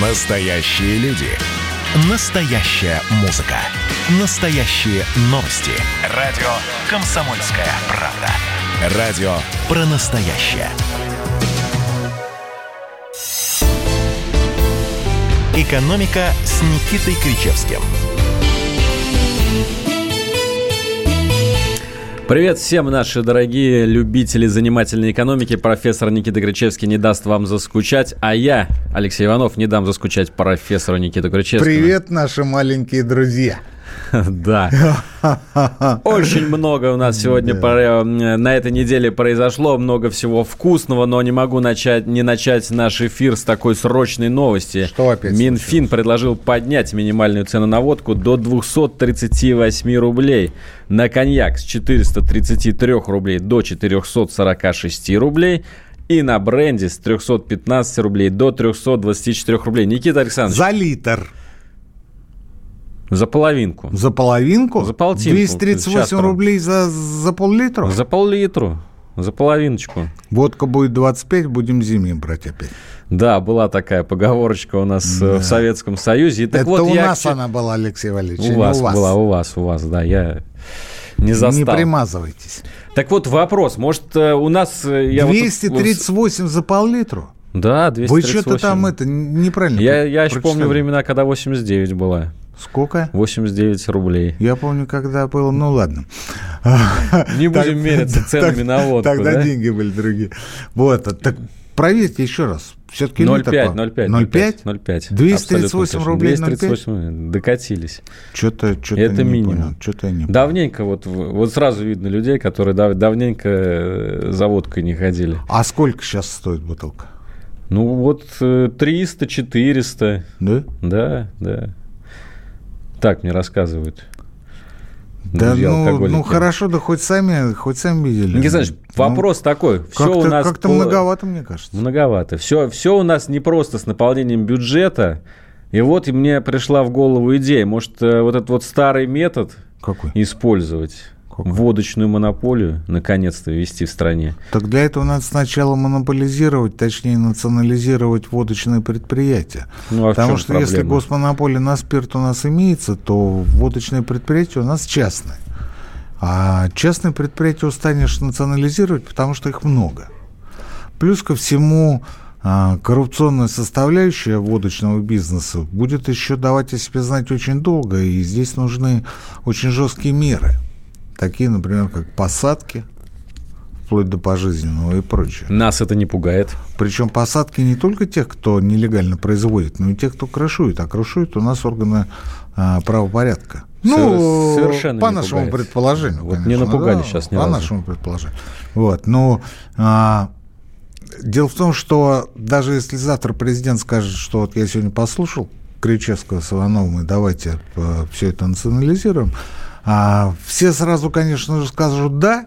Настоящие люди. Настоящая музыка. Настоящие новости. Радио «Комсомольская правда». Радио про настоящее. «Экономика» с Никитой Кричевским – Привет всем, наши дорогие любители занимательной экономики. Профессор Никита Кричевский не даст вам заскучать, а я, Алексей Иванов, не дам заскучать профессору Никиту Кричевскому. Привет, наши маленькие друзья. Да. Очень много у нас сегодня на этой неделе произошло, много всего вкусного, но не могу начать, не начать наш эфир с такой срочной новости. Что опять? Минфин предложил поднять минимальную цену на водку до 238 рублей. На коньяк с 433 рублей до 446 рублей и на бренде с 315 рублей до 324 рублей. Никита Александрович. За литр. За половинку. За половинку? За полтинку. 238 рублей за, за пол-литра? За пол-литру. За половиночку. Водка будет 25, будем зимой брать опять. Да, была такая поговорочка у нас э, да. в Советском Союзе. И, так Это вот, у я... нас она была, Алексей Валерьевич, у вас, у вас была, у вас, у вас, да, я не застал. Не примазывайтесь. Так вот вопрос, может э, у нас... Э, я 238 вот... за пол-литру? Да, 238. Вы что-то там это неправильно Я, я еще помню времена, когда 89 была. Сколько? 89 рублей. Я помню, когда было, ну ладно. Не будем мериться ценами на водку, Тогда деньги были другие. Вот, так проверьте еще раз. Все-таки 0,5, 0,5. 0,5? 0,5. 238 рублей 238 докатились. Что-то что Это минимум. Что-то не давненько вот, вот сразу видно людей, которые дав, давненько э, за водкой не ходили. А сколько сейчас стоит бутылка? Ну вот 300, 400. Да? Да, да. Так мне рассказывают. Да, ну, ну хорошо, да хоть сами, хоть сами видели. Не знаешь, вопрос ну, такой. Все у нас как-то по... многовато, мне кажется. Многовато. Все, все у нас не просто с наполнением бюджета. И вот мне пришла в голову идея, может, э, вот этот вот старый метод Какой? использовать. Какой? водочную монополию наконец-то ввести в стране. Так для этого надо сначала монополизировать, точнее национализировать водочные предприятия. Ну, а Потому что проблема? если госмонополия на спирт у нас имеется, то водочные предприятия у нас частные. А частные предприятия устанешь национализировать, потому что их много. Плюс ко всему, а, коррупционная составляющая водочного бизнеса будет еще давать о себе знать очень долго, и здесь нужны очень жесткие меры – такие, например, как посадки, вплоть до пожизненного и прочее. Нас это не пугает. Причем посадки не только тех, кто нелегально производит, но и тех, кто крышует. А крышует у нас органы а, правопорядка. Ну, совершенно по нашему пугает. предположению. Вот конечно, не напугали да, сейчас ни По разу. нашему предположению. Вот, но а, дело в том, что даже если завтра президент скажет, что вот я сегодня послушал Кричевского с Ивановым, и давайте а, все это национализируем, а, все сразу, конечно же, скажут «да»,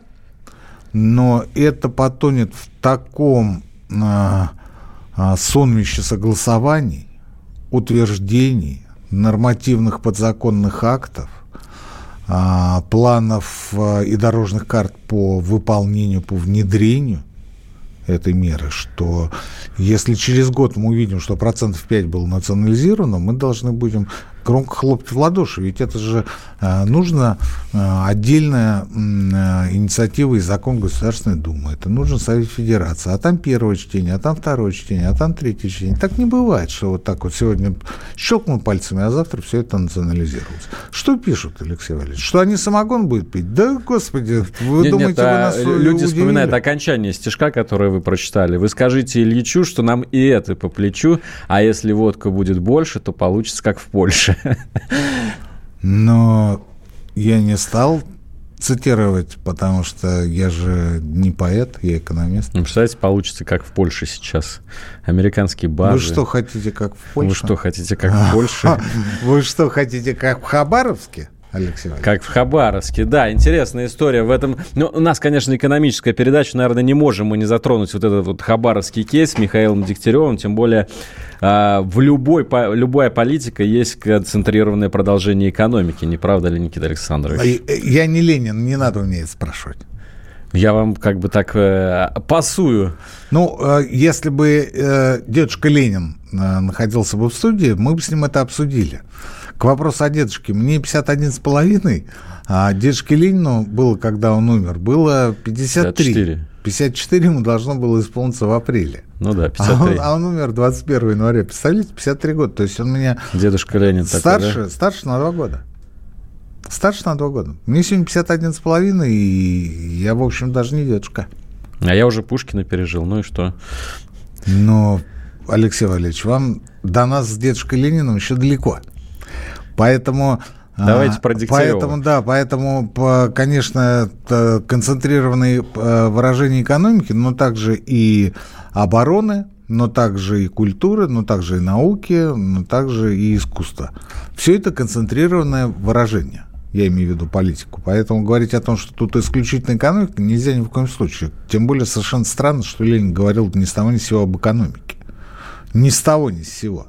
но это потонет в таком а, а, сонмище согласований, утверждений, нормативных подзаконных актов, а, планов а, и дорожных карт по выполнению, по внедрению этой меры, что если через год мы увидим, что процентов 5 было национализировано, мы должны будем громко хлопать в ладоши, ведь это же э, нужно э, отдельная э, инициатива и закон Государственной Думы, это нужно Совет Федерации, а там первое чтение, а там второе чтение, а там третье чтение. Так не бывает, что вот так вот сегодня щелкнул пальцами, а завтра все это национализируется. Что пишут, Алексей Валерьевич? Что они самогон будут пить? Да, господи, вы нет, думаете, нет, вы нас Люди удивили? вспоминают окончание стишка, которое вы прочитали. Вы скажите Ильичу, что нам и это по плечу, а если водка будет больше, то получится как в Польше. Но я не стал цитировать, потому что я же не поэт, я экономист. Ну, представляете, получится, как в Польше сейчас. Американские базы. Вы что хотите, как в Польше? Вы что хотите, как в Польше? Вы что хотите, как в Хабаровске? Алексей Как в Хабаровске, да, интересная история в этом. Ну, у нас, конечно, экономическая передача, наверное, не можем мы не затронуть вот этот вот хабаровский кейс с Михаилом Дегтяревым, тем более э, в любой, по, любая политика есть концентрированное продолжение экономики, не правда ли, Никита Александрович? Я не Ленин, не надо у меня это спрашивать. Я вам как бы так э, пасую. Ну, э, если бы э, дедушка Ленин э, находился бы в студии, мы бы с ним это обсудили. К вопросу о дедушке. Мне 51 с половиной, а дедушке Ленину было, когда он умер, было 53. 54. 54 ему должно было исполниться в апреле. Ну да, 53. А он, а он умер 21 января. Представляете, 53 года. То есть он меня... Дедушка Ленин старше, такой, да? старше на два года. Старше на два года. Мне сегодня 51 с половиной, и я, в общем, даже не дедушка. А я уже Пушкина пережил, ну и что? Но, Алексей Валерьевич, вам до нас с дедушкой Лениным еще далеко. Поэтому... А, Давайте про Дегтярева. Поэтому, да, поэтому, конечно, концентрированные э, выражения экономики, но также и обороны, но также и культуры, но также и науки, но также и искусства. Все это концентрированное выражение. Я имею в виду политику. Поэтому говорить о том, что тут исключительно экономика, нельзя ни в коем случае. Тем более совершенно странно, что Ленин говорил ни с того ни с сего об экономике. Ни с того ни с сего.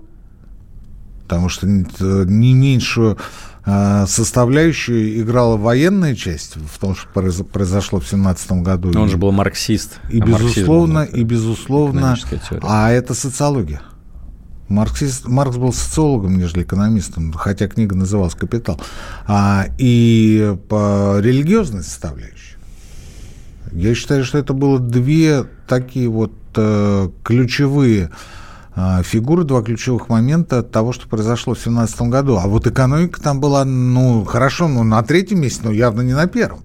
Потому что не меньшую а, составляющую играла военная часть в том, что произошло в семнадцатом году. Но он же был марксист. И, а безусловно, и безусловно, а это социология. Марксист, Маркс был социологом, нежели экономистом, хотя книга называлась «Капитал». А, и по религиозной составляющей. Я считаю, что это было две такие вот э, ключевые э, фигуры, два ключевых момента того, что произошло в 2017 году. А вот экономика там была, ну, хорошо, ну, на третьем месте, но явно не на первом.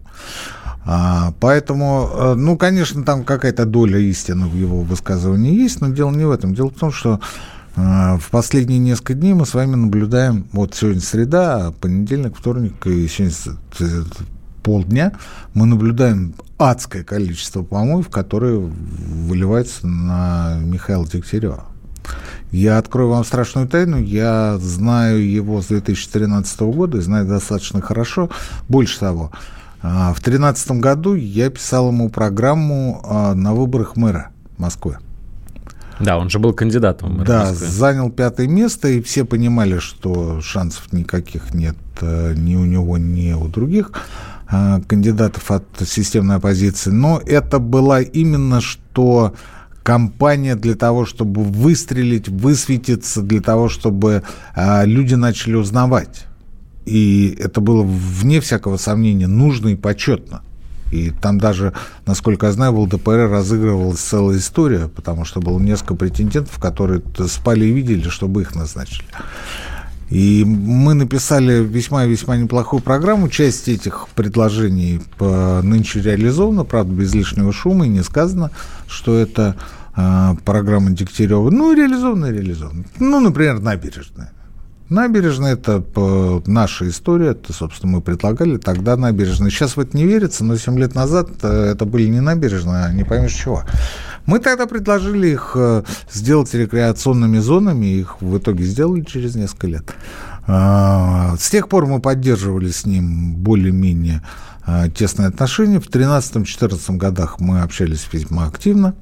А, поэтому, э, ну, конечно, там какая-то доля истины в его высказывании есть, но дело не в этом. Дело в том, что а, в последние несколько дней мы с вами наблюдаем, вот сегодня среда, понедельник, вторник и сегодня полдня, мы наблюдаем адское количество помоев, которые выливаются на Михаила Дегтярева. Я открою вам страшную тайну. Я знаю его с 2013 года и знаю достаточно хорошо. Больше того, а, в 2013 году я писал ему программу а, на выборах мэра Москвы. Да, он же был кандидатом. Да, Москвы. занял пятое место, и все понимали, что шансов никаких нет э, ни у него, ни у других э, кандидатов от системной оппозиции. Но это была именно что кампания для того, чтобы выстрелить, высветиться, для того, чтобы э, люди начали узнавать. И это было, вне всякого сомнения, нужно и почетно. И там даже, насколько я знаю, в ЛДПР разыгрывалась целая история, потому что было несколько претендентов, которые спали и видели, чтобы их назначили. И мы написали весьма-весьма неплохую программу. Часть этих предложений нынче реализована, правда, без лишнего шума, и не сказано, что это э, программа Дегтярева. Ну, реализована, реализована. Ну, например, набережная. Набережная – это наша история, это, собственно, мы предлагали тогда набережные. Сейчас в это не верится, но 7 лет назад э, это были не набережные, а не поймешь чего. Мы тогда предложили их э, сделать рекреационными зонами, их в итоге сделали через несколько лет. А, с тех пор мы поддерживали с ним более-менее э, тесные отношения. В 2013-2014 годах мы общались весьма активно.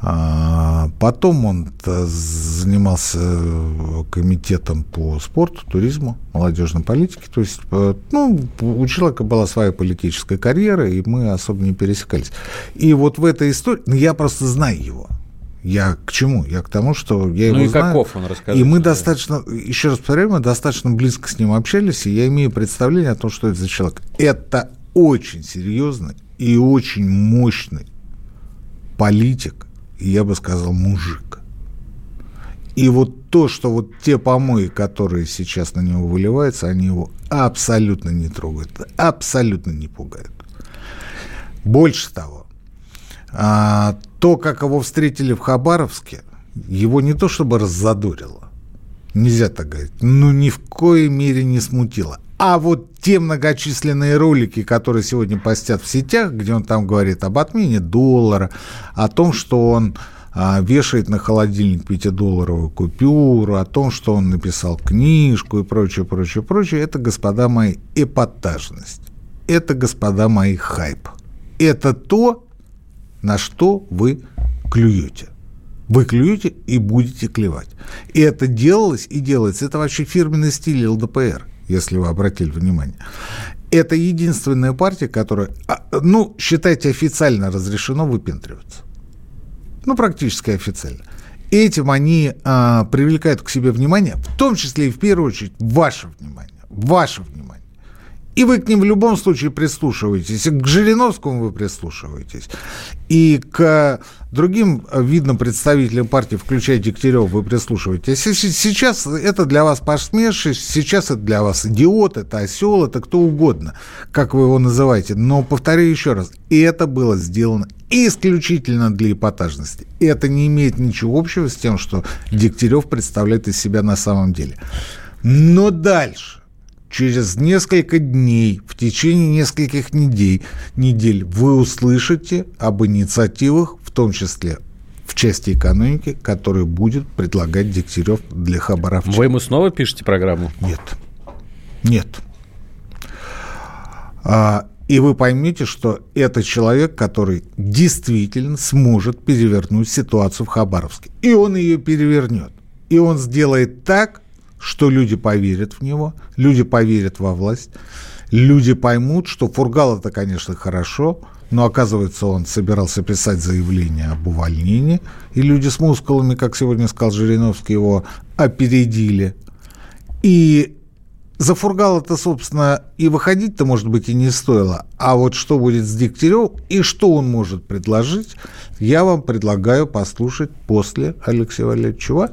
А, потом он э, занимался э, комитетом по спорту, туризму, молодежной политике. То есть, э, ну, у человека была своя политическая карьера, и мы особо не пересекались. И вот в этой истории, ну, я просто знаю его. Я к чему? Я к тому, что я ну его и знаю. каков он, расскажите. И мы достаточно, еще раз повторяю, мы достаточно близко с ним общались, и я имею представление о том, что это за человек. Это очень серьезный и очень мощный политик, я бы сказал, мужик. И вот то, что вот те помои, которые сейчас на него выливаются, они его абсолютно не трогают, абсолютно не пугают. Больше того, а, то, как его встретили в Хабаровске, его не то чтобы раззадорило, нельзя так говорить, но ни в коей мере не смутило. А вот те многочисленные ролики, которые сегодня постят в сетях, где он там говорит об отмене доллара, о том, что он а, вешает на холодильник 5-долларовую купюру, о том, что он написал книжку и прочее, прочее, прочее, это, господа мои, эпатажность. Это, господа мои, хайп. Это то, на что вы клюете. Вы клюете и будете клевать. И это делалось и делается. Это вообще фирменный стиль ЛДПР если вы обратили внимание. это единственная партия, которая, а, ну, считайте, официально разрешено выпендриваться. Ну, практически официально. Этим они а, привлекают к себе внимание, в том числе и в первую очередь ваше внимание. Ваше внимание. И вы к ним в любом случае прислушиваетесь. И к Жириновскому вы прислушиваетесь. И к другим видным представителям партии, включая Дегтярева, вы прислушиваетесь. Сейчас это для вас посмешище, сейчас это для вас идиот, это осел, это кто угодно, как вы его называете. Но повторяю еще раз, это было сделано исключительно для эпатажности. И это не имеет ничего общего с тем, что Дегтярев представляет из себя на самом деле. Но дальше через несколько дней, в течение нескольких недель, недель вы услышите об инициативах, в том числе в части экономики, которые будет предлагать Дегтярев для Хабаровча. Вы ему снова пишете программу? Нет. Нет. А, и вы поймете, что это человек, который действительно сможет перевернуть ситуацию в Хабаровске. И он ее перевернет. И он сделает так, что люди поверят в него, люди поверят во власть, люди поймут, что Фургал это, конечно, хорошо, но оказывается, он собирался писать заявление об увольнении, и люди с мускулами, как сегодня сказал Жириновский, его опередили. И за Фургал это, собственно, и выходить-то, может быть, и не стоило. А вот что будет с Дегтяревым и что он может предложить, я вам предлагаю послушать после Алексея Валерьевича.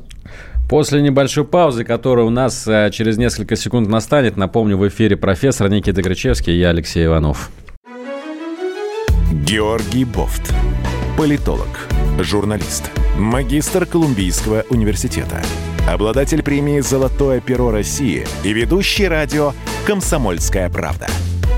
После небольшой паузы, которая у нас э, через несколько секунд настанет, напомню, в эфире профессор Никита Гречевский и я, Алексей Иванов. Георгий Бофт. Политолог, журналист, магистр Колумбийского университета, обладатель премии «Золотое перо России» и ведущий радио «Комсомольская правда».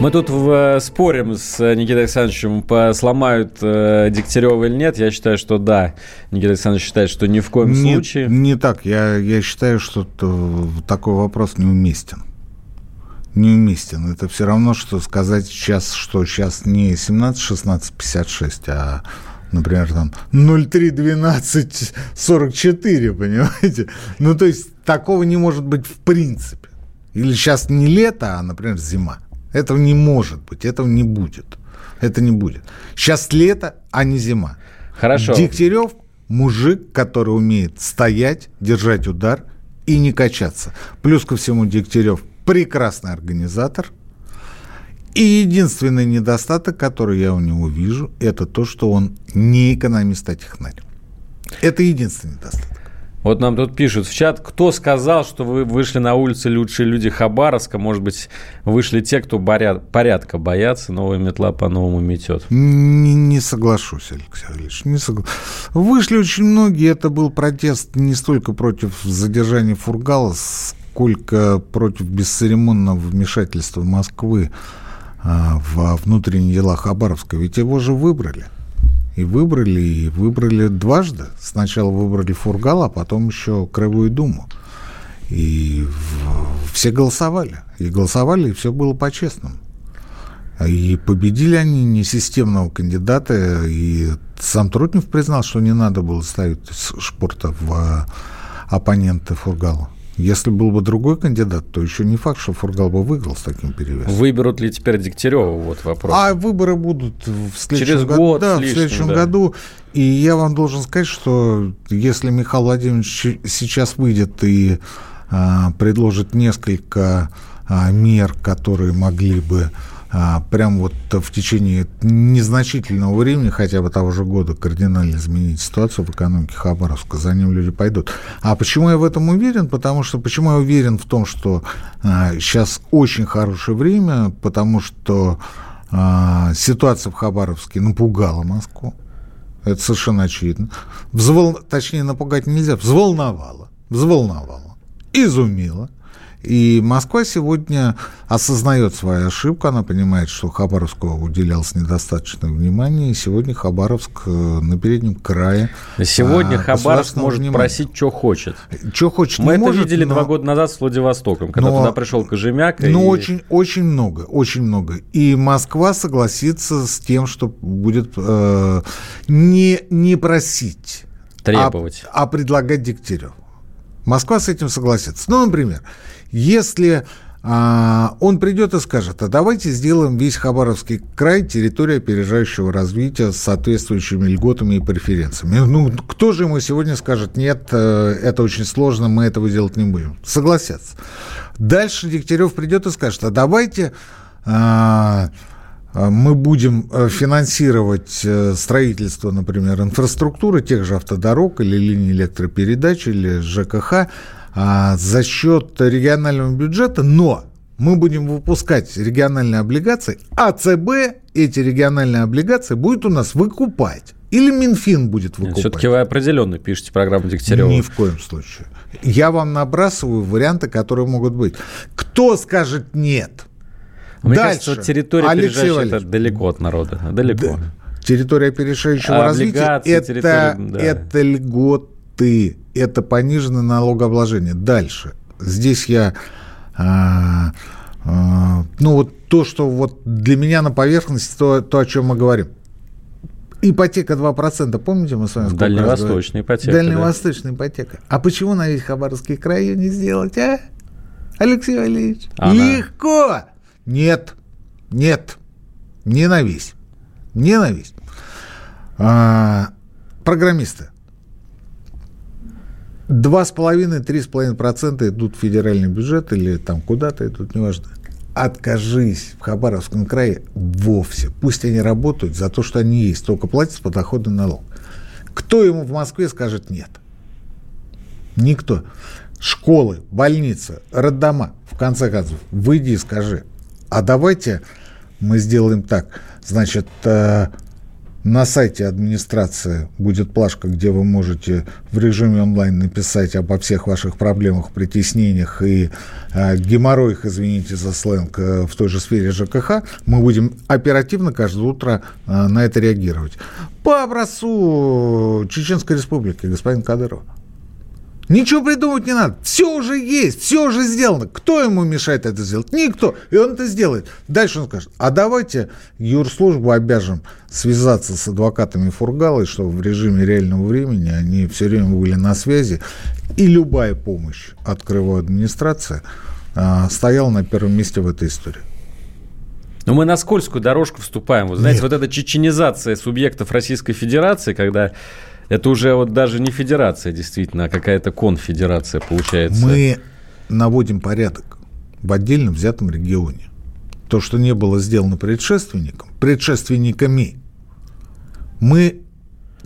Мы тут в, э, спорим с Никитой Александровичем, по, сломают э, Дегтярева или нет. Я считаю, что да. Никита Александрович считает, что ни в коем не, случае. Не так. Я, я считаю, что такой вопрос неуместен неуместен. Это все равно, что сказать сейчас, что сейчас не 17, 16, 56, а например, там 0312 44, понимаете? Ну, то есть такого не может быть в принципе. Или сейчас не лето, а, например, зима. Этого не может быть, этого не будет. Это не будет. Сейчас лето, а не зима. Хорошо. Дегтярев мужик, который умеет стоять, держать удар и не качаться. Плюс ко всему Дегтярев прекрасный организатор. И единственный недостаток, который я у него вижу, это то, что он не экономист, а технарь. Это единственный недостаток. Вот нам тут пишут в чат, кто сказал, что вы вышли на улицы лучшие люди Хабаровска? Может быть, вышли те, кто борят, порядка боятся, новая метла по-новому метет. Не, не соглашусь, Алексей Ильич, не согла... Вышли очень многие, это был протест не столько против задержания Фургала, сколько против бесцеремонного вмешательства Москвы а, во внутренние дела Хабаровска. Ведь его же выбрали. И выбрали, и выбрали дважды. Сначала выбрали Фургала, а потом еще Краевую Думу. И все голосовали. И голосовали, и все было по-честному. И победили они несистемного кандидата, и сам Трутнев признал, что не надо было ставить Шпорта в оппоненты Фургала. Если был бы другой кандидат, то еще не факт, что Фургал бы выиграл с таким перевесом. Выберут ли теперь Дегтярева? Вот вопрос. А выборы будут в следующем Через году. год да, лишним, в следующем да. году. И я вам должен сказать, что если Михаил Владимирович сейчас выйдет и а, предложит несколько а, мер, которые могли бы а, прям вот в течение незначительного времени, хотя бы того же года, кардинально изменить ситуацию в экономике Хабаровска, за ним люди пойдут. А почему я в этом уверен? Потому что, почему я уверен в том, что а, сейчас очень хорошее время, потому что а, ситуация в Хабаровске напугала Москву. Это совершенно очевидно. Взвол... Точнее, напугать нельзя. Взволновала. Взволновала. Изумила. И Москва сегодня осознает свою ошибку, она понимает, что Хабаровску уделялось недостаточно внимания, и сегодня Хабаровск э, на переднем крае. Сегодня а, Хабаровск может внимания. просить, что хочет. Что хочет, Мы это может, видели но... два года назад с Владивостоком, когда но... туда пришел Кожемяк. Ну, и... очень, очень много, очень много. И Москва согласится с тем, что будет э, не, не просить, требовать, а, а предлагать Дегтяреву. Москва с этим согласится. Ну, например, если а, он придет и скажет, а давайте сделаем весь Хабаровский край территорией опережающего развития с соответствующими льготами и преференциями. Ну, кто же ему сегодня скажет, нет, э, это очень сложно, мы этого делать не будем. Согласятся. Дальше Дегтярев придет и скажет, а давайте а, а, мы будем э, финансировать э, строительство, например, инфраструктуры тех же автодорог или линий электропередач или ЖКХ а, за счет регионального бюджета, но мы будем выпускать региональные облигации, а ЦБ эти региональные облигации будет у нас выкупать. Или Минфин будет выкупать. Все-таки вы определенно пишете программу Дегтярева. Ни в коем случае. Я вам набрасываю варианты, которые могут быть. Кто скажет нет? Мне Дальше. кажется, территория Алексей это далеко от народа. Далеко. Да. Территория опережающего а развития это, да. это льготы, это пониженное налогообложение. Дальше. Здесь я... А, а, ну, вот то, что вот для меня на поверхности, то, то о чем мы говорим. Ипотека 2%, помните, мы с вами Дальневосточная ипотека. Дальневосточная да. ипотека. А почему на весь Хабаровский край ее не сделать, а? Алексей Валерьевич, Она... легко! Нет, нет, не на весь. Не на весь. А, программисты. 2,5-3,5% идут в федеральный бюджет или там куда-то идут, неважно. Откажись в Хабаровском крае вовсе. Пусть они работают за то, что они есть, только платят подоходный налог. Кто ему в Москве скажет нет? Никто. Школы, больницы, роддома, в конце концов, выйди и скажи, а давайте мы сделаем так. Значит, э, на сайте администрации будет плашка, где вы можете в режиме онлайн написать обо всех ваших проблемах, притеснениях и э, геморроях, извините за сленг, э, в той же сфере ЖКХ. Мы будем оперативно каждое утро э, на это реагировать. По образцу Чеченской Республики, господин Кадыров. Ничего придумывать не надо. Все уже есть, все уже сделано. Кто ему мешает это сделать? Никто. И он это сделает. Дальше он скажет, а давайте юрслужбу обяжем связаться с адвокатами Фургала, чтобы в режиме реального времени они все время были на связи. И любая помощь от крылой администрации а, стояла на первом месте в этой истории. Но мы на скользкую дорожку вступаем. Вы знаете, Нет. вот эта чеченизация субъектов Российской Федерации, когда это уже вот даже не федерация, действительно, а какая-то конфедерация получается. Мы наводим порядок в отдельно взятом регионе. То, что не было сделано предшественником, предшественниками, мы,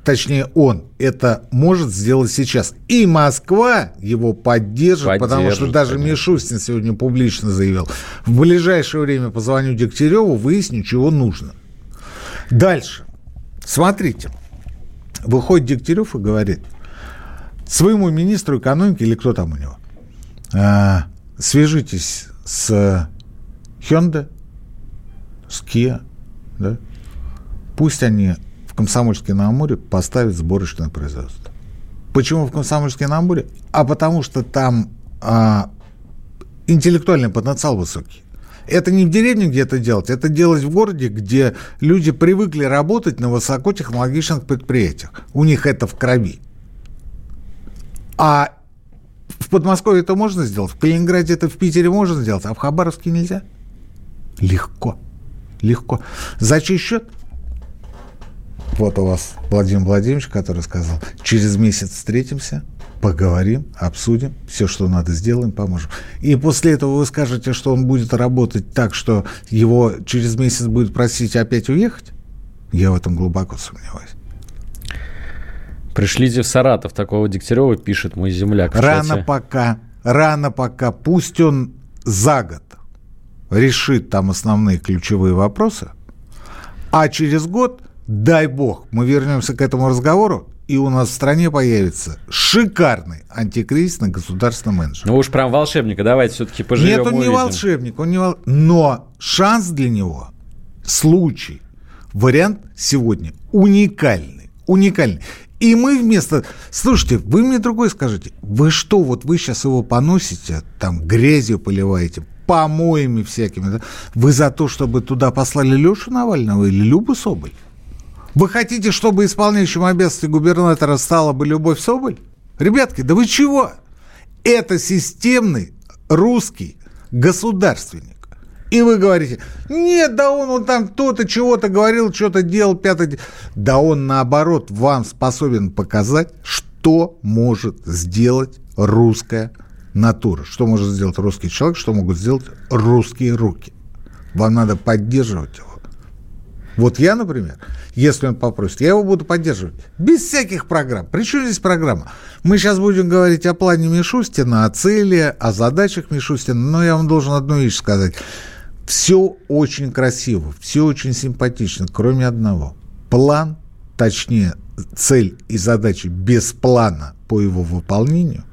точнее он, это может сделать сейчас. И Москва его поддержит, поддержит потому что даже конечно. Мишустин сегодня публично заявил, в ближайшее время позвоню Дегтяреву, выясню, чего нужно. Дальше. Смотрите выходит Дегтярев и говорит своему министру экономики, или кто там у него, а, свяжитесь с Hyundai, с Kia, да? пусть они в Комсомольске на Амуре поставят сборочное производство. Почему в Комсомольске на Амуре? А потому что там а, интеллектуальный потенциал высокий. Это не в деревне где-то делать, это делать в городе, где люди привыкли работать на высокотехнологичных предприятиях. У них это в крови. А в Подмосковье это можно сделать, в Калининграде это в Питере можно сделать, а в Хабаровске нельзя? Легко. Легко. За чей счет? Вот у вас Владимир Владимирович, который сказал, через месяц встретимся, поговорим, обсудим, все, что надо, сделаем, поможем. И после этого вы скажете, что он будет работать так, что его через месяц будет просить опять уехать? Я в этом глубоко сомневаюсь. Пришлите в Саратов, такого Дегтярева пишет мой земляк. Рано кстати. пока, рано пока. Пусть он за год решит там основные ключевые вопросы, а через год, дай бог, мы вернемся к этому разговору, и у нас в стране появится шикарный антикризисный государственный менеджер. Ну уж прям волшебника, давайте все-таки поживем, Нет, он увидим. не волшебник, он не вол... но шанс для него, случай, вариант сегодня уникальный, уникальный. И мы вместо... Слушайте, вы мне другой скажите. Вы что, вот вы сейчас его поносите, там грязью поливаете, помоями всякими. Да? Вы за то, чтобы туда послали Лешу Навального или Любу Соболь? Вы хотите, чтобы исполняющим обязанности губернатора стала бы Любовь Соболь? Ребятки, да вы чего? Это системный русский государственник. И вы говорите, нет, да он, он там кто-то чего-то говорил, что-то делал, пятое. Да он, наоборот, вам способен показать, что может сделать русская натура. Что может сделать русский человек, что могут сделать русские руки. Вам надо поддерживать его. Вот я, например, если он попросит, я его буду поддерживать. Без всяких программ. Причем здесь программа? Мы сейчас будем говорить о плане Мишустина, о цели, о задачах Мишустина. Но я вам должен одну вещь сказать. Все очень красиво, все очень симпатично, кроме одного. План, точнее, цель и задачи без плана по его выполнению,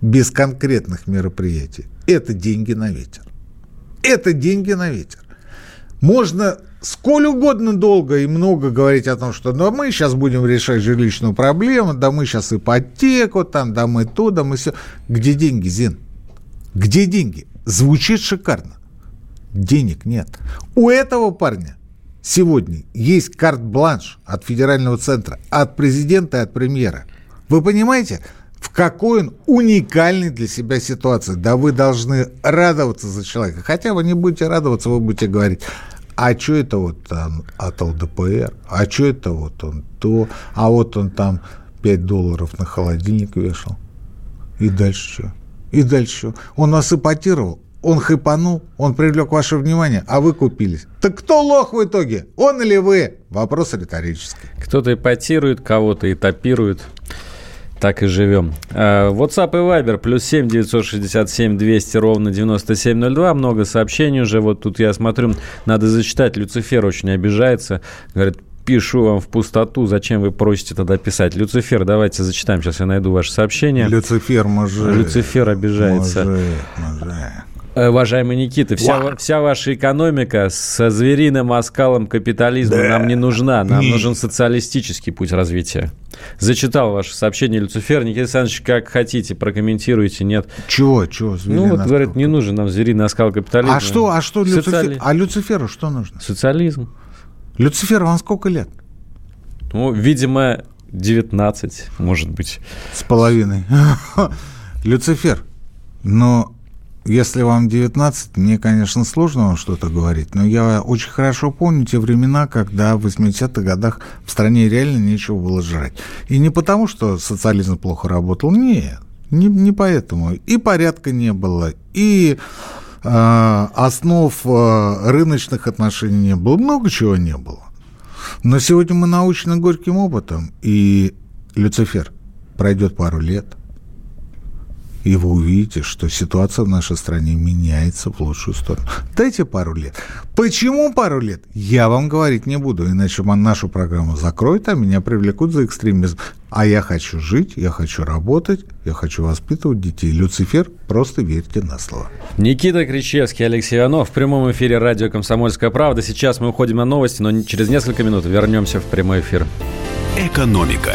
без конкретных мероприятий, это деньги на ветер. Это деньги на ветер. Можно сколь угодно долго и много говорить о том, что да мы сейчас будем решать жилищную проблему, да мы сейчас ипотеку, там, да мы то, да мы все. Где деньги, Зин? Где деньги? Звучит шикарно. Денег нет. У этого парня сегодня есть карт-бланш от федерального центра, от президента и от премьера. Вы понимаете, в какой он уникальной для себя ситуации. Да вы должны радоваться за человека. Хотя вы не будете радоваться, вы будете говорить, а что это вот там от ЛДПР, а что это вот он то, а вот он там 5 долларов на холодильник вешал. И дальше что? И дальше что? Он вас ипотировал, он хайпанул, он привлек ваше внимание, а вы купились. Так кто лох в итоге? Он или вы? Вопрос риторический. Кто-то ипотирует, кого-то этапирует. Так и живем. А, WhatsApp и Viber плюс 7 967 200 ровно 9702. Много сообщений уже. Вот тут я смотрю, надо зачитать. Люцифер очень обижается. Говорит, пишу вам в пустоту, зачем вы просите тогда писать? Люцифер, давайте зачитаем. Сейчас я найду ваше сообщение. Люцифер мужик. Люцифер обижается. Мужик, мужик. Э, Уважаемый Никита, вся, вся ваша экономика со звериным оскалом капитализма Да. нам не нужна. Нам Нет. нужен социалистический путь развития. Зачитал ваше сообщение Люцифер. Никита Александрович, как хотите, прокомментируйте, нет. Чего, чего? Ну, вот, говорит, оскал? не нужен нам звериный оскал капитализма. А что, а что Люцифер? Социали- А Люциферу что нужно? Социализм. Люцифер, вам сколько лет? Ну, видимо, 19, может быть. С половиной. Люцифер, но если вам 19, мне, конечно, сложно вам что-то говорить, но я очень хорошо помню те времена, когда в 80-х годах в стране реально нечего было жрать. И не потому, что социализм плохо работал, нет, не, не поэтому. И порядка не было, и э, основ э, рыночных отношений не было, много чего не было. Но сегодня мы научены горьким опытом, и Люцифер пройдет пару лет, и вы увидите, что ситуация в нашей стране меняется в лучшую сторону. Дайте пару лет. Почему пару лет? Я вам говорить не буду, иначе нашу программу закроют, а меня привлекут за экстремизм. А я хочу жить, я хочу работать, я хочу воспитывать детей. Люцифер, просто верьте на слово. Никита Кричевский, Алексей Иванов в прямом эфире радио «Комсомольская правда». Сейчас мы уходим на новости, но через несколько минут вернемся в прямой эфир. «Экономика».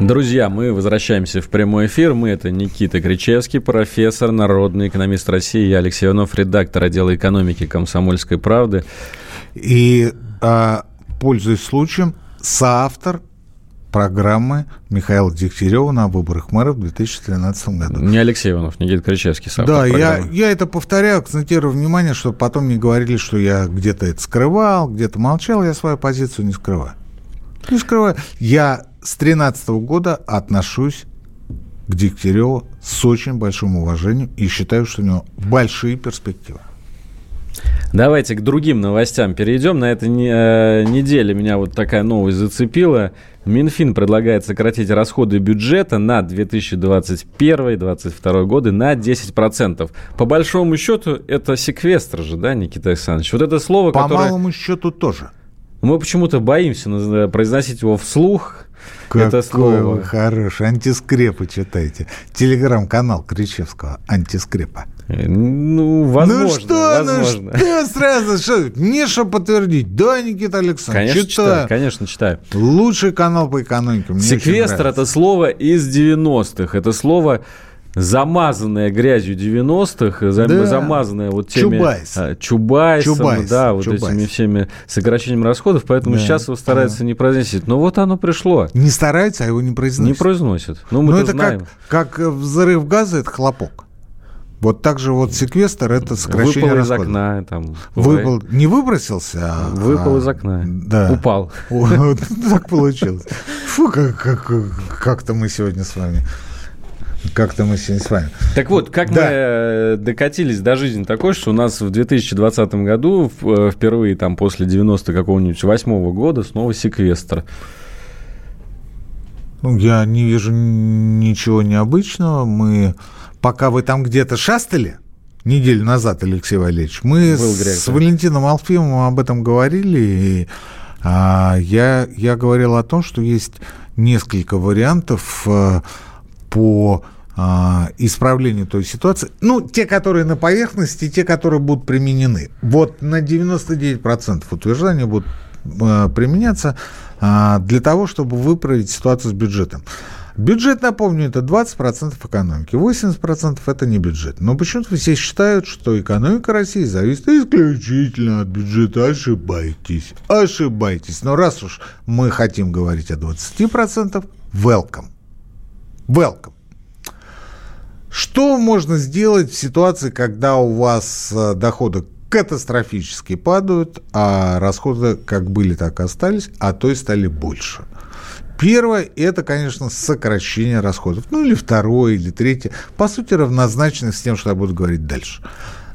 Друзья, мы возвращаемся в прямой эфир. Мы это Никита Кричевский, профессор, народный экономист России. Я Алексей Иванов, редактор отдела экономики «Комсомольской правды». И, а, пользуясь случаем, соавтор программы Михаила Дегтярева на выборах мэра в 2013 году. Не Алексей Иванов, Никита Кричевский. Да, я, я это повторяю, акцентирую внимание, чтобы потом не говорили, что я где-то это скрывал, где-то молчал, я свою позицию не скрываю. Не скрываю. Я с 2013 года отношусь к Дегтяреву с очень большим уважением и считаю, что у него большие перспективы. Давайте к другим новостям перейдем. На этой э, неделе меня вот такая новость зацепила. Минфин предлагает сократить расходы бюджета на 2021-2022 годы на 10%. По большому счету, это секвестр же, да, Никита Александрович? Вот это слово, По которое... По малому счету тоже. Мы почему-то боимся произносить его вслух. Какой это слово. вы хороший. Антискрепы читайте. Телеграм-канал Кричевского. Антискрепа. Ну, возможно. Ну что, ну возможно. ну что сразу, что, что подтвердить. Да, Никита Александрович, конечно, читаю. читаю. Конечно, читаю. Лучший канал по экономике. Мне Секвестр – это слово из 90-х. Это слово замазанная грязью 90-х, да. замазанная вот теми... Чубайс. А, Чубайсом, Чубайс. да, вот Чубайс. этими всеми сокращениями расходов, поэтому да. сейчас его стараются да. не произносить. Но вот оно пришло. Не стараются, а его не произносят. Не произносят. Ну, мы Но это знаем. Как, как взрыв газа – это хлопок. Вот так же вот секвестр – это сокращение Выпал расходов. из окна. Там, Выпал, не выбросился, а… Выпал из окна. Да. Упал. Так получилось. Фу, как-то мы сегодня с вами как-то мы сегодня с вами. Так вот, как да. мы э, докатились до жизни такой, что у нас в 2020 году э, впервые там после 90 какого-нибудь восьмого года снова секвестр. Ну, я не вижу ничего необычного. Мы, пока вы там где-то шастали, неделю назад, Алексей Валерьевич, мы Был грех, с да. Валентином Алфимовым об этом говорили, и а, я, я говорил о том, что есть несколько вариантов а, по а, исправлению той ситуации. Ну, те, которые на поверхности, те, которые будут применены. Вот на 99% утверждения будут а, применяться а, для того, чтобы выправить ситуацию с бюджетом. Бюджет, напомню, это 20% экономики, 80% это не бюджет. Но почему-то все считают, что экономика России зависит исключительно от бюджета. Ошибаетесь, ошибаетесь. Но раз уж мы хотим говорить о 20%, welcome. Welcome. Что можно сделать в ситуации, когда у вас э, доходы катастрофически падают, а расходы как были, так и остались, а то и стали больше? Первое – это, конечно, сокращение расходов. Ну, или второе, или третье. По сути, равнозначно с тем, что я буду говорить дальше.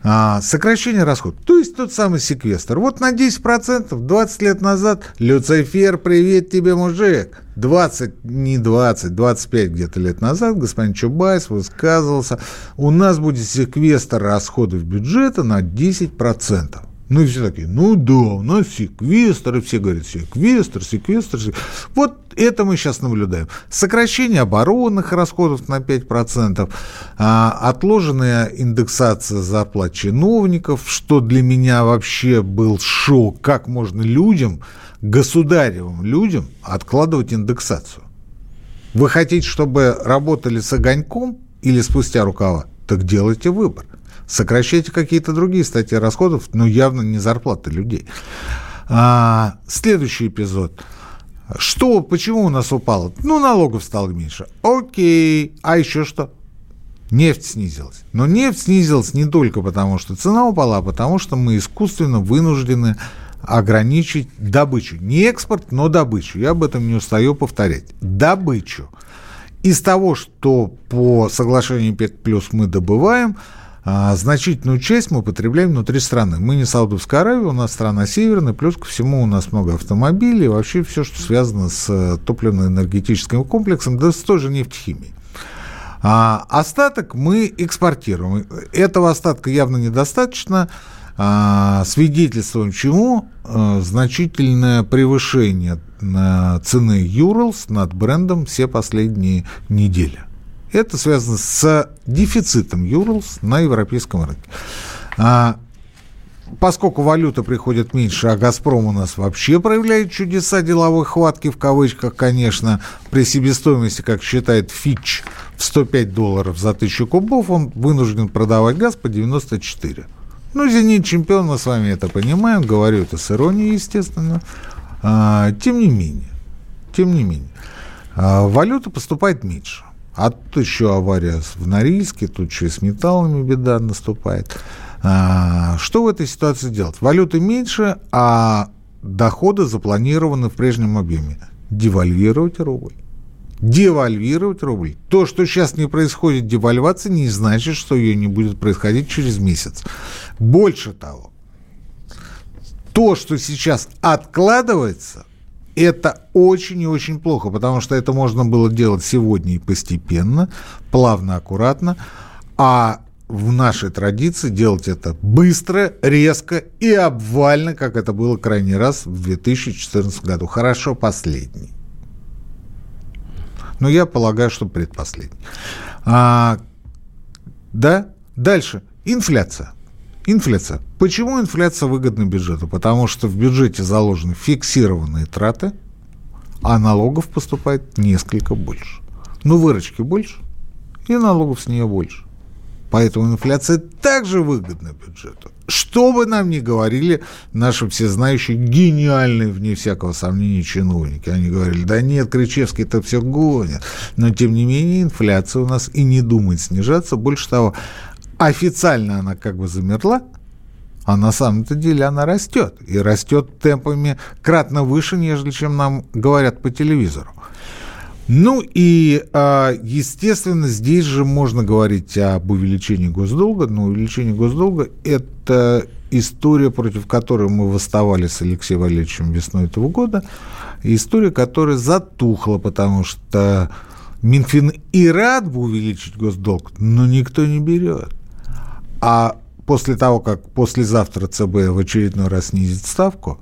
А, сокращение расходов. То есть тот самый секвестр. Вот на 10%, 20 лет назад, Люцифер, привет тебе, мужик. 20, не 20, 25 где-то лет назад господин Чубайс высказывался, у нас будет секвестр расходов бюджета на 10%. Ну и все такие, ну да, у нас секвестр, и все говорят, секвестр, секвестр, секвестр. Вот это мы сейчас наблюдаем. Сокращение оборонных расходов на 5%, а, отложенная индексация зарплат чиновников, что для меня вообще был шок, как можно людям, государевым людям откладывать индексацию. Вы хотите, чтобы работали с огоньком или спустя рукава? Так делайте выбор. Сокращайте какие-то другие статьи расходов, но явно не зарплаты людей. А, следующий эпизод. Что, почему у нас упало? Ну, налогов стало меньше. Окей. А еще что? Нефть снизилась. Но нефть снизилась не только потому, что цена упала, а потому что мы искусственно вынуждены ограничить добычу. Не экспорт, но добычу. Я об этом не устаю повторять. Добычу. Из того, что по соглашению ПЕК плюс мы добываем, а, значительную часть мы потребляем внутри страны. Мы не Саудовская Аравия, у нас страна северная, плюс ко всему у нас много автомобилей, вообще все, что связано с э, топливно-энергетическим комплексом, да с той же нефтехимией. А остаток мы экспортируем. Этого остатка явно недостаточно. А, свидетельствуем чему? А, значительное превышение а, цены Юрлс над брендом все последние недели. Это связано с дефицитом Юрлс на европейском рынке. А, поскольку валюта приходит меньше, а «Газпром» у нас вообще проявляет чудеса деловой хватки, в кавычках, конечно, при себестоимости, как считает Фич, в 105 долларов за тысячу кубов, он вынужден продавать газ по 94. Ну, «Зенит» чемпион, мы с вами это понимаем, говорю это с иронией, естественно. А, тем не менее, тем не менее. а валюта поступает меньше. А тут еще авария в Норильске, тут еще и с металлами беда наступает. А, что в этой ситуации делать? Валюты меньше, а доходы запланированы в прежнем объеме. Девальвировать рубль. Девальвировать рубль. То, что сейчас не происходит девальвация, не значит, что ее не будет происходить через месяц. Больше того, то, что сейчас откладывается, это очень и очень плохо, потому что это можно было делать сегодня и постепенно, плавно, аккуратно, а в нашей традиции делать это быстро, резко и обвально, как это было крайний раз в 2014 году. Хорошо, последний. Но я полагаю, что предпоследний. А, да, дальше. Инфляция. Инфляция. Почему инфляция выгодна бюджету? Потому что в бюджете заложены фиксированные траты, а налогов поступает несколько больше. Ну, выручки больше, и налогов с нее больше. Поэтому инфляция также выгодна бюджету. Что бы нам ни говорили наши всезнающие, гениальные, вне всякого сомнения, чиновники. Они говорили, да нет, Кричевский это все гонит. Но, тем не менее, инфляция у нас и не думает снижаться. Больше того, официально она как бы замерла, а на самом-то деле она растет. И растет темпами кратно выше, нежели чем нам говорят по телевизору. Ну и, а, естественно, здесь же можно говорить об увеличении госдолга, но увеличение госдолга – это история, против которой мы восставали с Алексеем Валерьевичем весной этого года, история, которая затухла, потому что Минфин и рад бы увеличить госдолг, но никто не берет. А после того, как послезавтра ЦБ в очередной раз снизит ставку,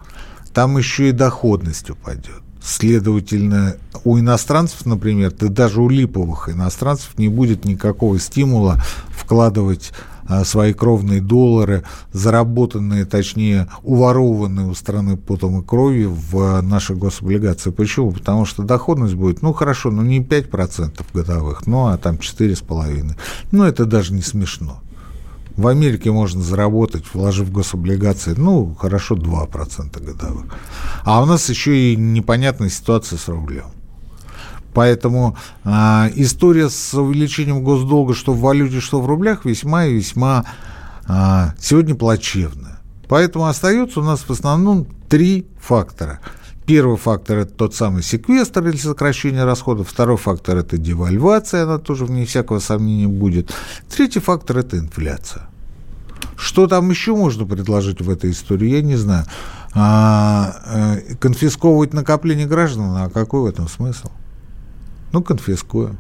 там еще и доходность упадет. Следовательно, у иностранцев, например, да даже у липовых иностранцев не будет никакого стимула вкладывать а, свои кровные доллары, заработанные, точнее, уворованные у страны потом и кровью в наши гособлигации. Почему? Потому что доходность будет, ну, хорошо, ну, не 5% годовых, ну, а там 4,5%. Ну, это даже не смешно. В Америке можно заработать, вложив гособлигации, ну, хорошо, 2% годовых. А у нас еще и непонятная ситуация с рублем. Поэтому э, история с увеличением госдолга, что в валюте, что в рублях, весьма и весьма э, сегодня плачевная. Поэтому остается у нас в основном три фактора. Первый фактор – это тот самый секвестр или сокращение расходов. Второй фактор – это девальвация, она тоже, вне всякого сомнения, будет. Третий фактор – это инфляция. Что там еще можно предложить в этой истории, я не знаю. А, э, конфисковывать накопление граждан, а какой в этом смысл? Ну, конфискуем.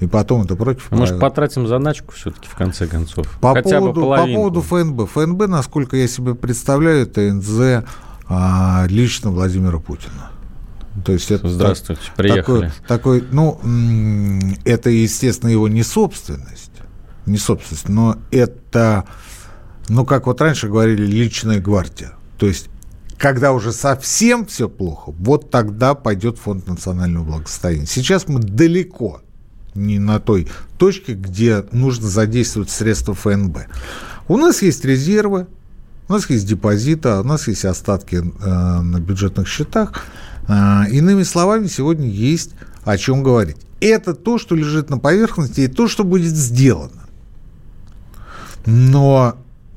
И потом это против Может, потратим заначку все-таки в конце концов? По Хотя поводу, бы По поводу ФНБ. ФНБ, насколько я себе представляю, это НЗ а, лично Владимира Путина. То есть это Здравствуйте, так, приехали. Такой, такой, ну, это, естественно, его не собственность, не собственность, но это, ну, как вот раньше говорили, личная гвардия. То есть когда уже совсем все плохо, вот тогда пойдет фонд национального благосостояния. Сейчас мы далеко не на той точке, где нужно задействовать средства ФНБ. У нас есть резервы, у нас есть депозиты, у нас есть остатки э, на бюджетных счетах. Э, иными словами, сегодня есть о чем говорить. Это то, что лежит на поверхности, и то, что будет сделано. Но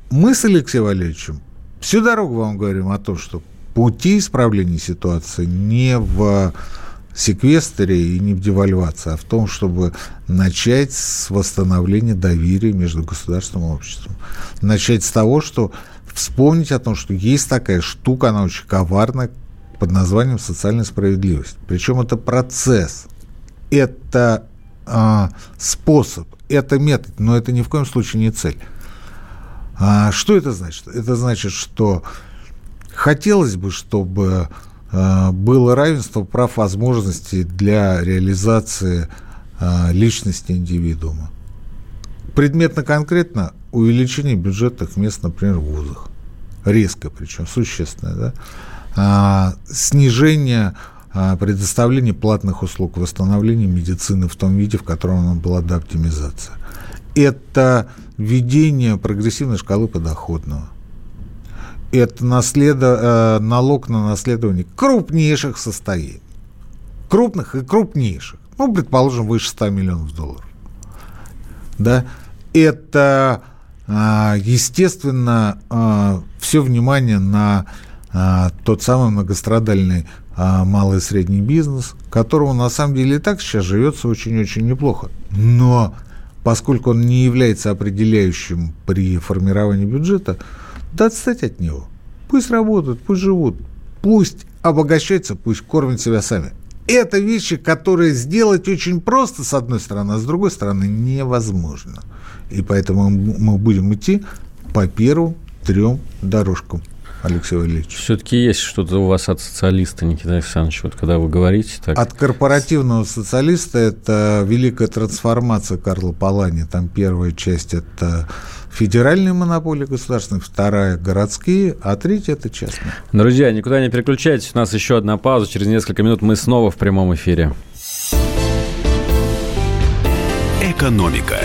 мы с Алексеем Валерьевичем всю дорогу вам говорим о том, что пути исправления ситуации не в секвестре и не в девальвации, а в том, чтобы начать с восстановления доверия между государством и обществом. Начать с того, что вспомнить о том, что есть такая штука, она очень коварная, под названием социальная справедливость. Причем это процесс, это э, способ, это метод, но это ни в коем случае не цель. А что это значит? Это значит, что хотелось бы, чтобы э, было равенство прав возможностей для реализации э, личности индивидуума. Предметно конкретно увеличение бюджетных мест, например, в вузах. Резко причем, существенное. Да? А, снижение а, предоставления платных услуг, восстановление медицины в том виде, в котором она была до оптимизации. Это введение прогрессивной шкалы подоходного. Это наследо, э, налог на наследование крупнейших состояний крупных и крупнейших, ну, предположим, выше 100 миллионов долларов, да, это, а, естественно, а, все внимание на а, тот самый многострадальный малый и средний бизнес, которому на самом деле и так сейчас живется очень-очень неплохо. Но поскольку он не является определяющим при формировании бюджета, да отстать от него. Пусть работают, пусть живут, пусть обогащаются, пусть кормят себя сами. Это вещи, которые сделать очень просто, с одной стороны, а с другой стороны невозможно. И поэтому мы будем идти по первым трем дорожкам. Алексей Валерьевич. Все-таки есть что-то у вас от социалиста, Никита Александрович, вот когда вы говорите так. От корпоративного социалиста это великая трансформация Карла Палани. Там первая часть – это федеральные монополии государственные, вторая – городские, а третья – это частные. Друзья, никуда не переключайтесь, у нас еще одна пауза. Через несколько минут мы снова в прямом эфире. Экономика.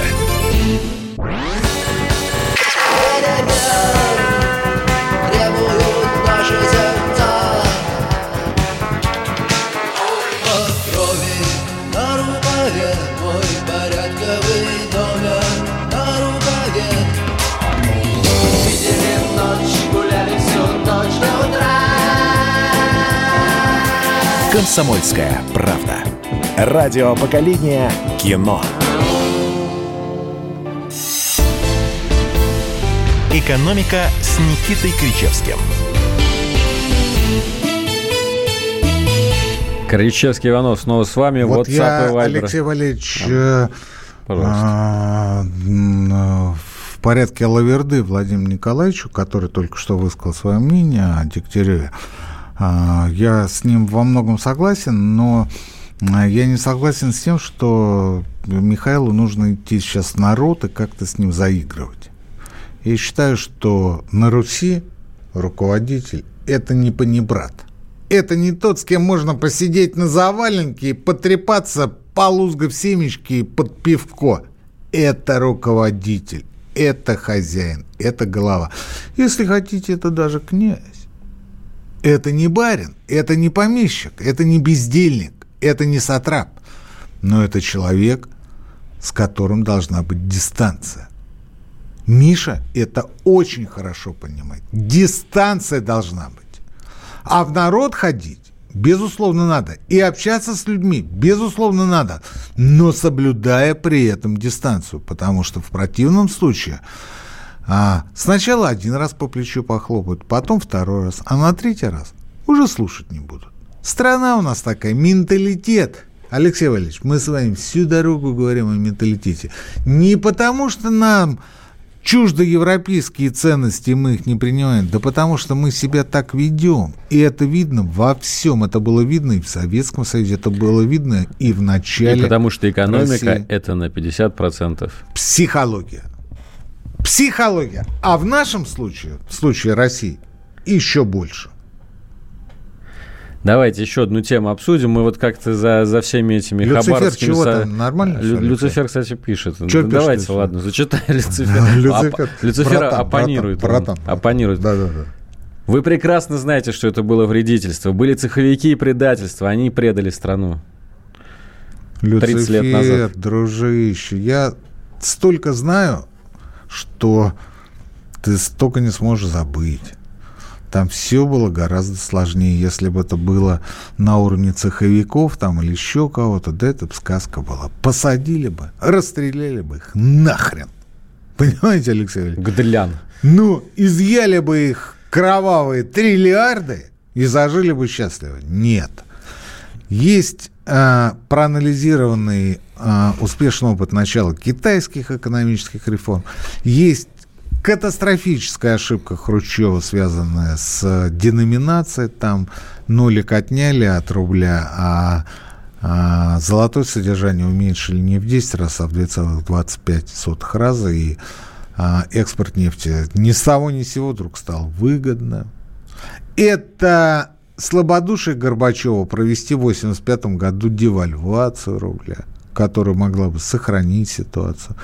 «Комсомольская правда». Радио поколения кино. «Экономика» с Никитой Кричевским. Кричевский Иванов снова с вами. Вот WhatsApp я, и Viber. Алексей Валерьевич, а, Пожалуйста. А, в порядке Лаверды Владимиру Николаевичу, который только что высказал свое мнение о Дегтяреве, я с ним во многом согласен, но а, я не согласен с тем, что Михаилу нужно идти сейчас в народ и как-то с ним заигрывать. Я считаю, что на Руси руководитель – это не панибрат. Это не тот, с кем можно посидеть на заваленке и потрепаться, полузгав семечки под пивко. Это руководитель, это хозяин, это голова. Если хотите, это даже князь. Это не барин, это не помещик, это не бездельник, это не сатрап. Но это человек, с которым должна быть дистанция. Миша это очень хорошо понимает. Дистанция должна быть. А в народ ходить, безусловно, надо. И общаться с людьми, безусловно, надо. Но соблюдая при этом дистанцию. Потому что в противном случае а сначала один раз по плечу похлопают, потом второй раз, а на третий раз уже слушать не будут. Страна у нас такая, менталитет. Алексей Валерьевич, мы с вами всю дорогу говорим о менталитете. Не потому, что нам чуждо европейские ценности, мы их не принимаем, да потому что мы себя так ведем. И это видно во всем. Это было видно и в Советском Союзе, это было видно и в начале. И потому что экономика России. это на 50%. Психология психология. А в нашем случае, в случае России, еще больше. Давайте еще одну тему обсудим. Мы вот как-то за, за всеми этими Люцифер хабаровскими... чего там, нормально? Лю, Люцифер, кстати, пишет. Что пишет Давайте, Люцифер? ладно, зачитай Люцифер. Люцифер, Люцифер оппонирует. Братан. Оппонирует. Да, да, да. Вы прекрасно знаете, что это было вредительство. Были цеховики и предательства. Они предали страну. Люцифер, 30 лет назад. дружище, я столько знаю что ты столько не сможешь забыть. Там все было гораздо сложнее. Если бы это было на уровне цеховиков там, или еще кого-то, да это бы сказка была. Посадили бы, расстреляли бы их нахрен. Понимаете, Алексей Ильич? Гдлян. Ну, изъяли бы их кровавые триллиарды и зажили бы счастливо. Нет. Есть э, проанализированный э, успешный опыт начала китайских экономических реформ. Есть катастрофическая ошибка Хрущева, связанная с деноминацией. Там нолик отняли от рубля, а, а золотое содержание уменьшили не в 10 раз, а в 2,25 раза. И а, экспорт нефти ни с того ни с сего вдруг стал выгодно. Это слабодушие Горбачева провести в 1985 году девальвацию рубля. Которая могла бы сохранить ситуацию.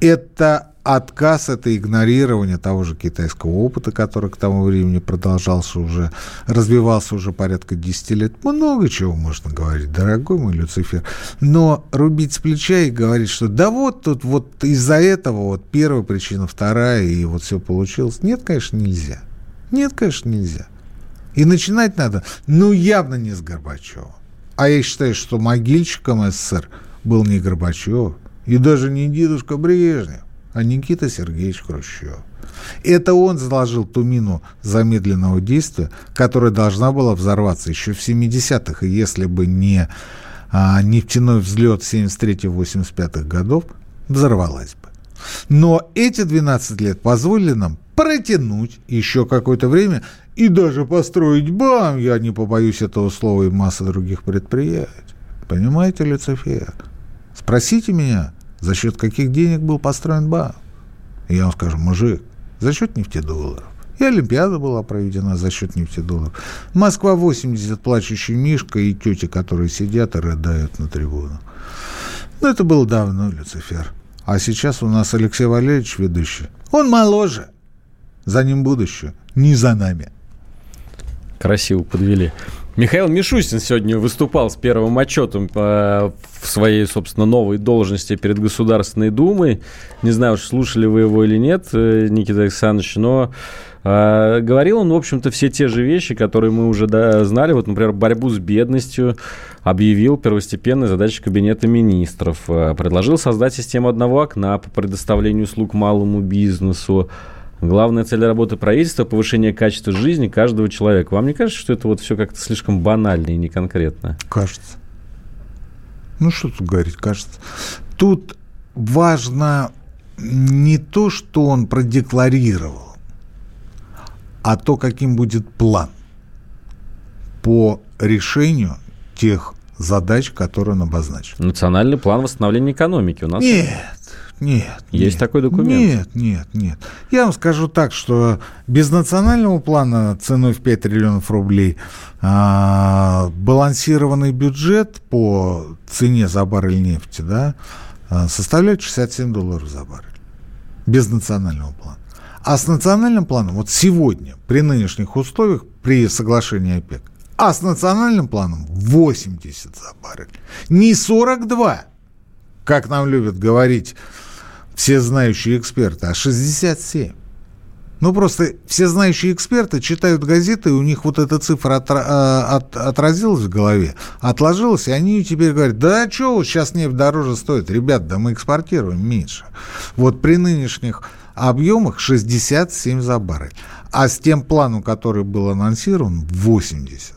Это отказ, это игнорирование того же китайского опыта, который к тому времени продолжался уже, развивался уже порядка 10 лет. Много чего можно говорить, дорогой мой Люцифер. Но рубить с плеча и говорить, что да вот тут вот из-за этого вот первая причина, вторая, и вот все получилось. Нет, конечно, нельзя. Нет, конечно, нельзя. И начинать надо, ну, явно не с Горбачева. А я считаю, что могильщиком СССР был не Горбачев, и даже не дедушка Брежнев, а Никита Сергеевич Хрущев. Это он заложил ту мину замедленного действия, которая должна была взорваться еще в 70-х. И если бы не а, нефтяной взлет 73-85 годов, взорвалась бы. Но эти 12 лет позволили нам протянуть еще какое-то время и даже построить БАМ, я не побоюсь этого слова, и масса других предприятий. Понимаете, Люцифер? Спросите меня, за счет каких денег был построен БАМ? И я вам скажу, мужик, за счет нефтедолларов. И Олимпиада была проведена за счет нефтедолларов. Москва-80, плачущий Мишка и тети, которые сидят и рыдают на трибунах. Но это было давно, Люцифер. А сейчас у нас Алексей Валерьевич ведущий. Он моложе. За ним будущее. Не за нами. Красиво подвели. Михаил Мишустин сегодня выступал с первым отчетом по, в своей, собственно, новой должности перед Государственной Думой. Не знаю, уж слушали вы его или нет, э, Никита Александрович, но э, говорил он, в общем-то, все те же вещи, которые мы уже да, знали. Вот, например, борьбу с бедностью объявил первостепенной задачей Кабинета министров. Э, предложил создать систему одного окна по предоставлению услуг малому бизнесу. Главная цель работы правительства – повышение качества жизни каждого человека. Вам не кажется, что это вот все как-то слишком банально и неконкретно? Кажется. Ну, что тут говорить, кажется. Тут важно не то, что он продекларировал, а то, каким будет план по решению тех задач, которые он обозначил. Национальный план восстановления экономики у нас? Нет, нет. Есть нет, такой документ? Нет, нет, нет. Я вам скажу так, что без национального плана ценой в 5 триллионов рублей а, балансированный бюджет по цене за баррель нефти да, а, составляет 67 долларов за баррель. Без национального плана. А с национальным планом, вот сегодня, при нынешних условиях, при соглашении ОПЕК, а с национальным планом 80 за баррель. Не 42, как нам любят говорить все знающие эксперты, а 67. Ну, просто все знающие эксперты читают газеты, и у них вот эта цифра отра- а, от, отразилась в голове, отложилась, и они теперь говорят, да что, сейчас нефть дороже стоит. Ребят, да мы экспортируем меньше. Вот при нынешних объемах 67 за баррель. А с тем планом, который был анонсирован, 80.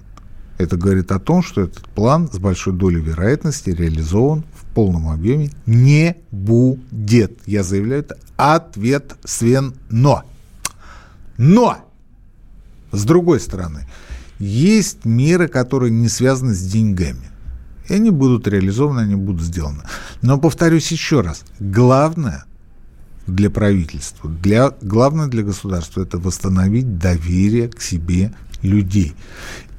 Это говорит о том, что этот план с большой долей вероятности реализован полном объеме не будет. Я заявляю это ответственно. Но, с другой стороны, есть меры, которые не связаны с деньгами. И они будут реализованы, они будут сделаны. Но повторюсь еще раз, главное для правительства, для, главное для государства – это восстановить доверие к себе людей.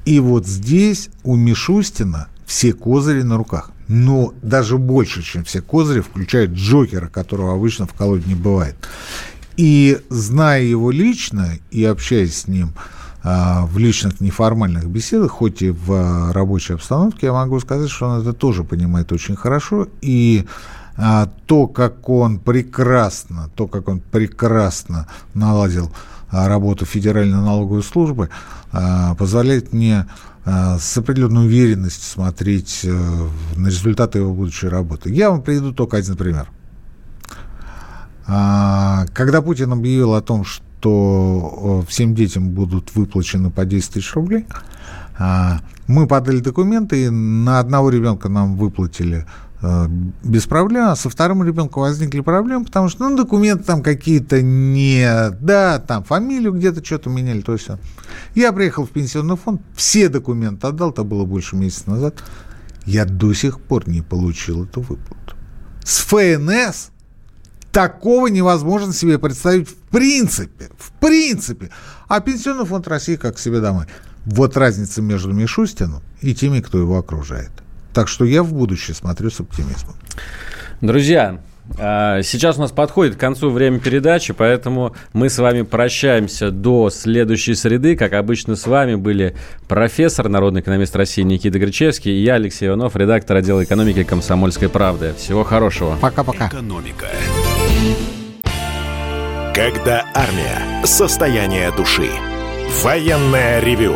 И вот здесь у Мишустина все козыри на руках но даже больше, чем все козыри, включает Джокера, которого обычно в колоде не бывает. И зная его лично и общаясь с ним а, в личных неформальных беседах, хоть и в а, рабочей обстановке, я могу сказать, что он это тоже понимает очень хорошо. И а, то, как он прекрасно, то, как он прекрасно наладил работу Федеральной налоговой службы, позволяет мне с определенной уверенностью смотреть э, на результаты его будущей работы. Я вам приведу только один пример. А, когда Путин объявил о том, что всем детям будут выплачены по 10 тысяч рублей, а, мы подали документы, и на одного ребенка нам выплатили Э, без проблем, а со вторым ребенком возникли проблемы, потому что, ну, документы там какие-то не... Да, там фамилию где-то что-то меняли, то есть... Я приехал в пенсионный фонд, все документы отдал, это было больше месяца назад. Я до сих пор не получил эту выплату. С ФНС такого невозможно себе представить в принципе. В принципе. А Пенсионный фонд России как себе домой. Вот разница между Мишустиным и теми, кто его окружает. Так что я в будущее смотрю с оптимизмом. Друзья, а, Сейчас у нас подходит к концу время передачи, поэтому мы с вами прощаемся до следующей среды. Как обычно, с вами были профессор, народный экономист России Никита Гречевский и я, Алексей Иванов, редактор отдела экономики «Комсомольской правды». Всего хорошего. Пока-пока. Экономика. Когда армия. Состояние души. Военное ревю